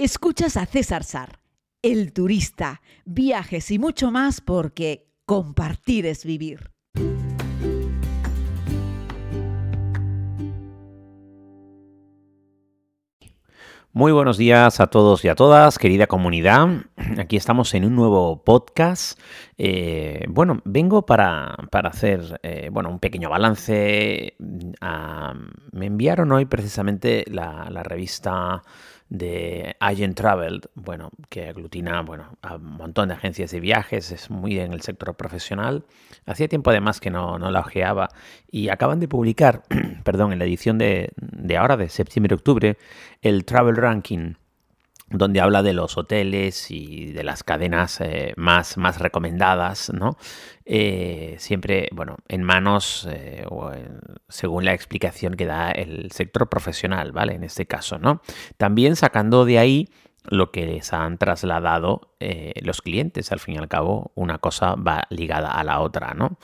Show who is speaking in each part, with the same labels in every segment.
Speaker 1: Escuchas a César Sar, el turista, viajes y mucho más porque compartir es vivir.
Speaker 2: Muy buenos días a todos y a todas, querida comunidad. Aquí estamos en un nuevo podcast. Eh, bueno, vengo para, hacer eh, bueno, un pequeño balance. Ah, me enviaron hoy precisamente la revista de Agent Travel, bueno, que aglutina bueno, a un montón de agencias de viajes, es muy en el sector profesional. Hacía tiempo además que no, no la ojeaba y acaban de publicar, perdón, en la edición de, de ahora, de septiembre-octubre, el Travel Ranking donde habla de los hoteles y de las cadenas eh, más, más recomendadas, ¿no? Eh, siempre, bueno, en manos, eh, o según la explicación que da el sector profesional, ¿vale? En este caso, ¿no? También sacando de ahí lo que les han trasladado los clientes. Al fin y al cabo, una cosa va ligada a la otra, ¿no?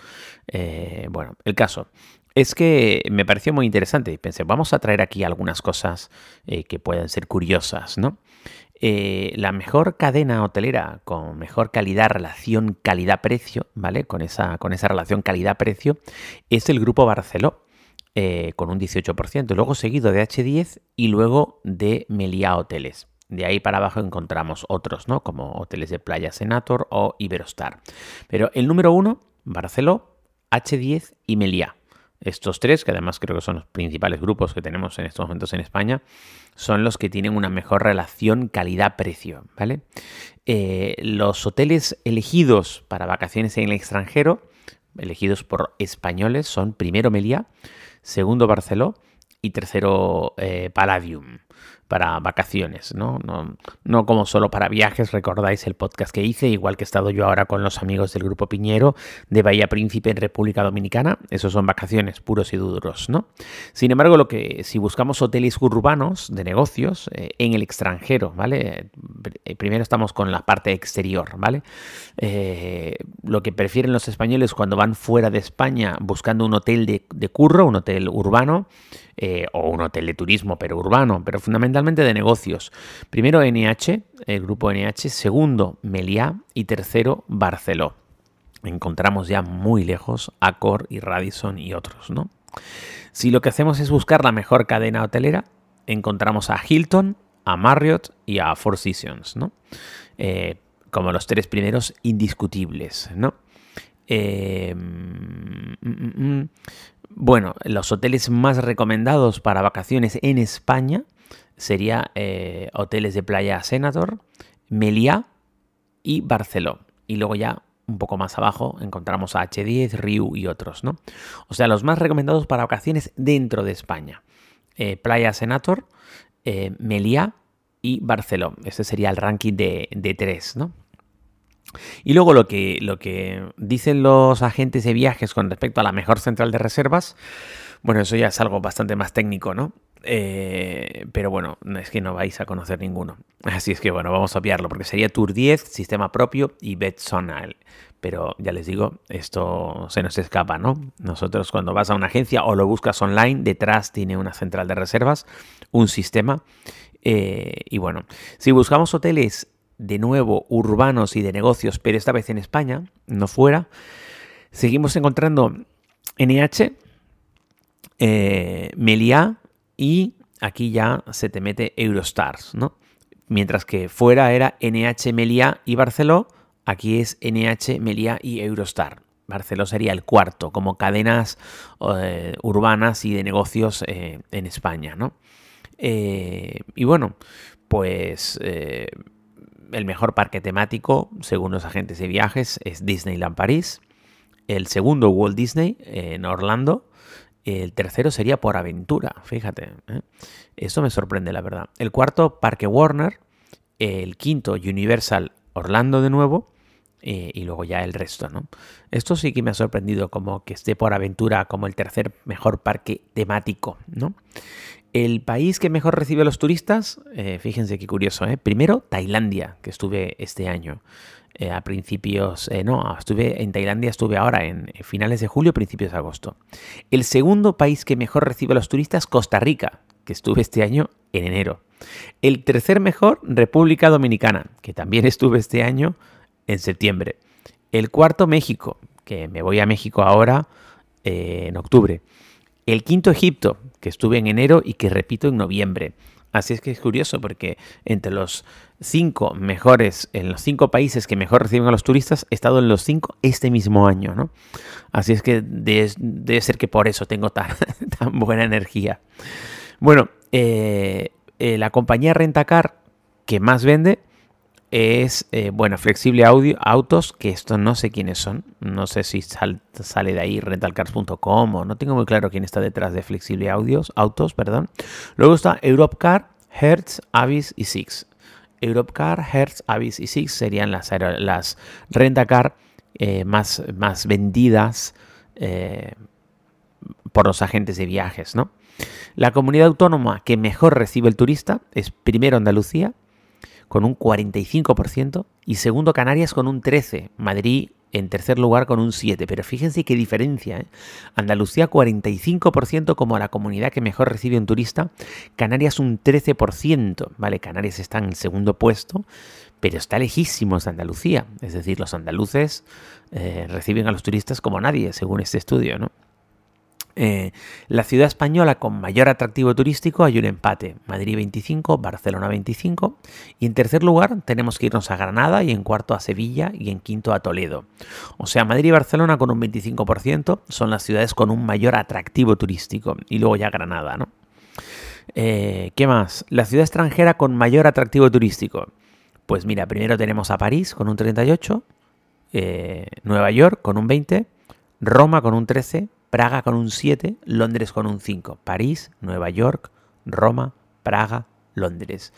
Speaker 2: bueno, el caso. Es que me pareció muy interesante y pensé, vamos a traer aquí algunas cosas que pueden ser curiosas, ¿no? Eh, la mejor cadena hotelera con mejor calidad, relación calidad-precio, ¿vale? Con esa, con esa relación calidad-precio, es el grupo Barceló. Eh, con un 18%, luego seguido de H10 y luego de Meliá Hoteles. De ahí para abajo encontramos otros, ¿no? Como Hoteles de Playa Senator o Iberostar. Pero el número uno, Barceló, H10 y Meliá. Estos tres, que además creo que son los principales grupos que tenemos en estos momentos en España, son los que tienen una mejor relación calidad-precio, ¿vale? Eh, los hoteles elegidos para vacaciones en el extranjero, elegidos por españoles, son primero Meliá, segundo Barceló y tercero eh, Palladium para vacaciones, ¿no? ¿no? No como solo para viajes, recordáis el podcast que hice, igual que he estado yo ahora con los amigos del Grupo Piñero de Bahía Príncipe en República Dominicana, esos son vacaciones puros y duros, ¿no? Sin embargo, lo que si buscamos hoteles urbanos de negocios eh, en el extranjero, ¿vale? Eh, primero estamos con la parte exterior, ¿vale? Eh, lo que prefieren los españoles cuando van fuera de España buscando un hotel de, de curro, un hotel urbano, o un hotel de turismo, pero urbano, pero fundamentalmente de negocios. Primero NH, el grupo NH, segundo Meliá y tercero Barceló. Encontramos ya muy lejos Accor y Radisson y otros, ¿no? Si lo que hacemos es buscar la mejor cadena hotelera, encontramos a Hilton, a Marriott y a Four Seasons, ¿no? Eh, como los tres primeros indiscutibles, ¿no? Eh, mm, mm, mm, bueno, los hoteles más recomendados para vacaciones en España sería eh, hoteles de playa Senator, Meliá y Barceló. Y luego ya un poco más abajo encontramos a H10, Riu y otros, ¿no? O sea, los más recomendados para vacaciones dentro de España. Eh, playa Senator, eh, Meliá y Barceló. Este sería el ranking de, de tres, ¿no? Y luego lo que, lo que dicen los agentes de viajes con respecto a la mejor central de reservas, bueno, eso ya es algo bastante más técnico, ¿no? Eh, pero bueno, es que no vais a conocer ninguno. Así es que bueno, vamos a obviarlo porque sería Tour 10, sistema propio y BetSonal. Pero ya les digo, esto se nos escapa, ¿no? Nosotros cuando vas a una agencia o lo buscas online, detrás tiene una central de reservas, un sistema. Eh, y bueno, si buscamos hoteles de nuevo urbanos y de negocios, pero esta vez en España, no fuera, seguimos encontrando NH, eh, Meliá, y aquí ya se te mete Eurostars, ¿no? Mientras que fuera era NH Meliá y Barceló, aquí es NH Meliá y Eurostar. Barceló sería el cuarto, como cadenas eh, urbanas y de negocios eh, en España, ¿no? Eh, y bueno, pues el mejor parque temático, según los agentes de viajes, es Disneyland París. El segundo, Walt Disney, en Orlando. El tercero sería por aventura, fíjate. ¿eh? Eso me sorprende, la verdad. El cuarto, Parque Warner. El quinto, Universal Orlando de nuevo. Eh, y luego ya el resto, ¿no? Esto sí que me ha sorprendido, como que esté por aventura como el tercer mejor parque temático, ¿no? El país que mejor recibe a los turistas, eh, fíjense qué curioso, ¿eh? Primero, Tailandia, que estuve este año. Eh, a principios, no, estuve en Tailandia, estuve ahora en finales de julio, principios de agosto. El segundo país que mejor recibe a los turistas, Costa Rica, que estuve este año en enero. El tercer mejor, República Dominicana, que también estuve este año en septiembre. El cuarto, México, que me voy a México ahora en octubre. El quinto, Egipto, que estuve en enero y que repito en noviembre. Así es que es curioso porque entre los cinco mejores, en los cinco países que mejor reciben a los turistas, he estado en los cinco este mismo año, ¿no? Así es que debe, ser que por eso tengo tan, buena energía. Bueno, eh, eh, la compañía Rentacar que más vende es, eh, bueno, Flexible Audio, Autos, que esto no sé quiénes son, no sé si sale de ahí rentalcars.com o no tengo muy claro quién está detrás de Flexible Audios, Autos, perdón. Luego está Europcar, Hertz, Avis y Six. Europcar, Hertz, Avis y Six serían las, las Rentacar eh, más, más vendidas eh, por los agentes de viajes, ¿no? La comunidad autónoma que mejor recibe el turista es primero Andalucía, con un 45% y segundo Canarias con un 13%. Madrid en tercer lugar con un 7%. Pero fíjense qué diferencia. ¿eh? Andalucía 45% como la comunidad que mejor recibe un turista. Canarias un 13%. Vale, Canarias está en segundo puesto, pero está lejísimos de Andalucía. Es decir, los andaluces eh, reciben a los turistas como nadie, según este estudio, ¿no? Eh, la ciudad española con mayor atractivo turístico hay un empate, Madrid 25, Barcelona 25 y en tercer lugar tenemos que irnos a Granada y en cuarto a Sevilla y en quinto a Toledo. O sea, Madrid y Barcelona con un 25% son las ciudades con un mayor atractivo turístico y luego ya Granada, ¿no? Eh, ¿Qué más? La ciudad extranjera con mayor atractivo turístico. Pues mira, primero tenemos a París con un 38, eh, Nueva York con un 20, Roma con un 13, Praga con un 7, Londres con un 5, París, Nueva York, Roma, Praga, Londres.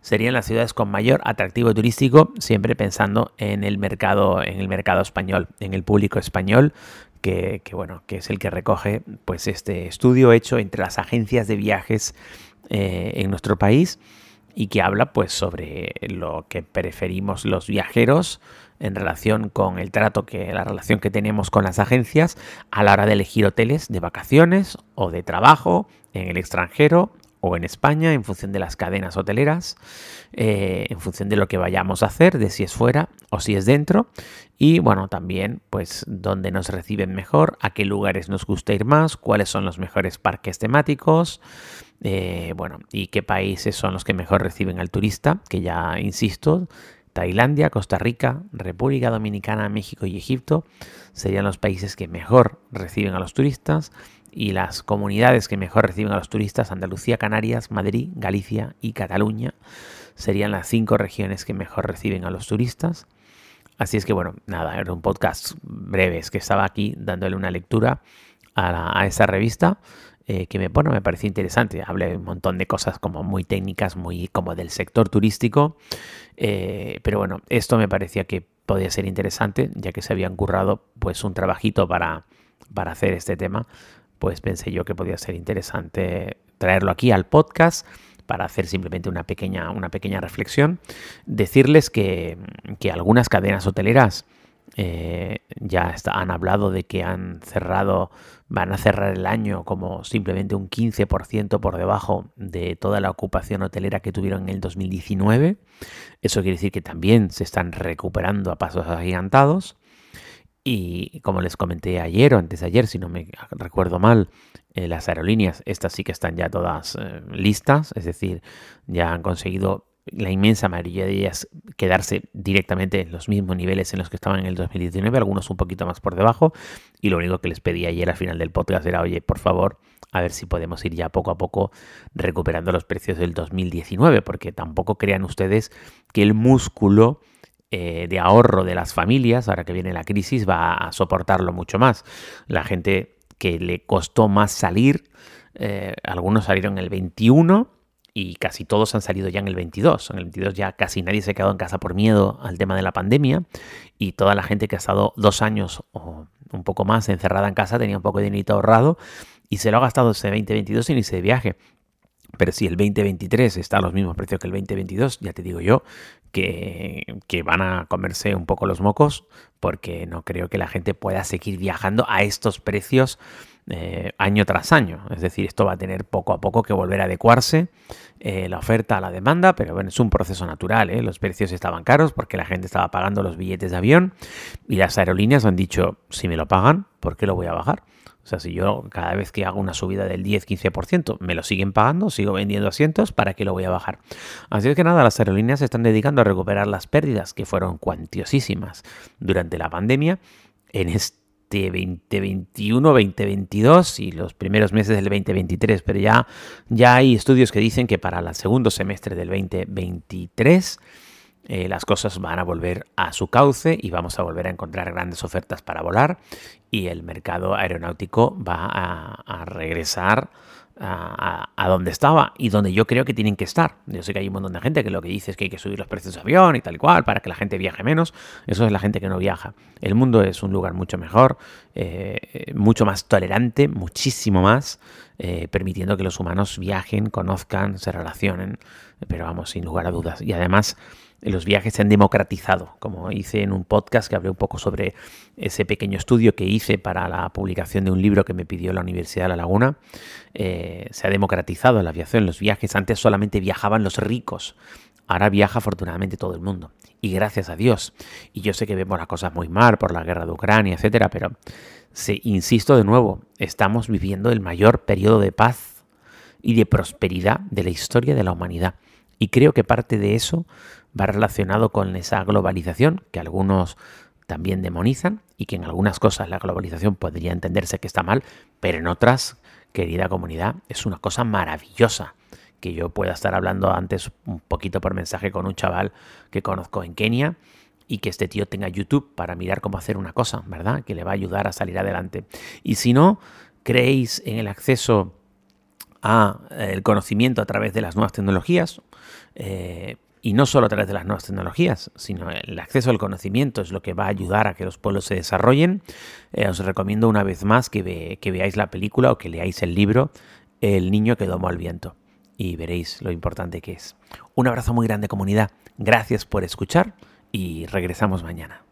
Speaker 2: Serían las ciudades con mayor atractivo turístico, siempre pensando en el mercado, en el mercado español, en el público español, que, bueno, que es el que recoge pues este estudio hecho entre las agencias de viajes eh, en nuestro país y que habla pues sobre lo que preferimos los viajeros en relación con el trato que la relación que tenemos con las agencias a la hora de elegir hoteles de vacaciones o de trabajo en el extranjero o en España en función de las cadenas hoteleras, eh, en función de lo que vayamos a hacer, de si es fuera o si es dentro, y bueno, también pues dónde nos reciben mejor, a qué lugares nos gusta ir más, cuáles son los mejores parques temáticos, eh, bueno, y qué países son los que mejor reciben al turista, que ya insisto, Tailandia, Costa Rica, República Dominicana, México y Egipto serían los países que mejor reciben a los turistas y las comunidades que mejor reciben a los turistas, Andalucía, Canarias, Madrid, Galicia y Cataluña, serían las cinco regiones que mejor reciben a los turistas. Así es que bueno, nada, era un podcast breve, es que estaba aquí dándole una lectura a, esa revista. Eh, que me, bueno, me pareció interesante. Hablé un montón de cosas como muy técnicas, muy como del sector turístico. Eh, pero bueno, esto me parecía que podía ser interesante, ya que se habían currado pues un trabajito para, para hacer este tema pues pensé yo que podía ser interesante traerlo aquí al podcast para hacer simplemente una pequeña, una pequeña reflexión. Decirles que, algunas cadenas hoteleras eh, ya han hablado de que han cerrado, van a cerrar el año como simplemente un 15% por debajo de toda la ocupación hotelera que tuvieron en el 2019. Eso quiere decir que también se están recuperando a pasos agigantados. Y como les comenté ayer o antes de ayer, si no me recuerdo mal, eh, las aerolíneas, estas sí que están ya todas eh, listas, es decir, ya han conseguido la inmensa mayoría de ellas quedarse directamente en los mismos niveles en los que estaban en el 2019, algunos un poquito más por debajo. Y lo único que les pedí ayer al final del podcast era, oye, por favor, a ver si podemos ir ya poco a poco recuperando los precios del 2019, porque tampoco crean ustedes que el músculo eh, de ahorro de las familias, ahora que viene la crisis, va a soportarlo mucho más. La gente que le costó más salir, eh, algunos salieron el 21 y casi todos han salido ya en el 22. En el 22 ya casi nadie se ha quedado en casa por miedo al tema de la pandemia y toda la gente que ha estado dos años o un poco más encerrada en casa tenía un poco de dinero ahorrado y se lo ha gastado ese 2022 sin irse de viaje. Pero si el 2023 está a los mismos precios que el 2022, ya te digo yo que, que, van a comerse un poco los mocos porque no creo que la gente pueda seguir viajando a estos precios eh, año tras año. Es decir, esto va a tener poco a poco que volver a adecuarse eh, la oferta a la demanda, pero bueno, es un proceso natural. ¿eh? Los precios estaban caros porque la gente estaba pagando los billetes de avión y las aerolíneas han dicho, si me lo pagan, ¿por qué lo voy a bajar? O sea, si yo cada vez que hago una subida del 10-15% me lo siguen pagando, sigo vendiendo asientos, ¿para qué lo voy a bajar? Así es que nada, las aerolíneas se están dedicando a recuperar las pérdidas que fueron cuantiosísimas durante la pandemia en este 2021, 2022 y los primeros meses del 2023, pero ya, ya hay estudios que dicen que para el segundo semestre del 2023 eh, las cosas van a volver a su cauce y vamos a volver a encontrar grandes ofertas para volar y el mercado aeronáutico va a regresar a, donde estaba y donde yo creo que tienen que estar. Yo sé que hay un montón de gente que lo que dice es que hay que subir los precios de avión y tal y cual para que la gente viaje menos. Eso es la gente que no viaja. El mundo es un lugar mucho mejor, eh, mucho más tolerante, muchísimo más, eh, permitiendo que los humanos viajen, conozcan, se relacionen. Pero vamos, sin lugar a dudas. Y además los viajes se han democratizado, como hice en un podcast que hablé un poco sobre ese pequeño estudio que hice para la publicación de un libro que me pidió la Universidad de La Laguna. Eh, se ha democratizado la aviación, los viajes. Antes solamente viajaban los ricos, ahora viaja afortunadamente todo el mundo. Y gracias a Dios. Y yo sé que vemos las cosas muy mal por la guerra de Ucrania, etcétera, pero se, insisto de nuevo, estamos viviendo el mayor periodo de paz y de prosperidad de la historia de la humanidad. Y creo que parte de eso va relacionado con esa globalización que algunos también demonizan y que en algunas cosas la globalización podría entenderse que está mal, pero en otras, querida comunidad, es una cosa maravillosa que yo pueda estar hablando antes un poquito por mensaje con un chaval que conozco en Kenia y que este tío tenga YouTube para mirar cómo hacer una cosa, ¿verdad? Que le va a ayudar a salir adelante. Y si no creéis en el acceso a eh, el conocimiento a través de las nuevas tecnologías, eh, y no solo a través de las nuevas tecnologías, sino el acceso al conocimiento es lo que va a ayudar a que los pueblos se desarrollen. Eh, os recomiendo una vez más que, que veáis la película o que leáis el libro El niño que domó al viento y veréis lo importante que es. Un abrazo muy grande comunidad, gracias por escuchar y regresamos mañana.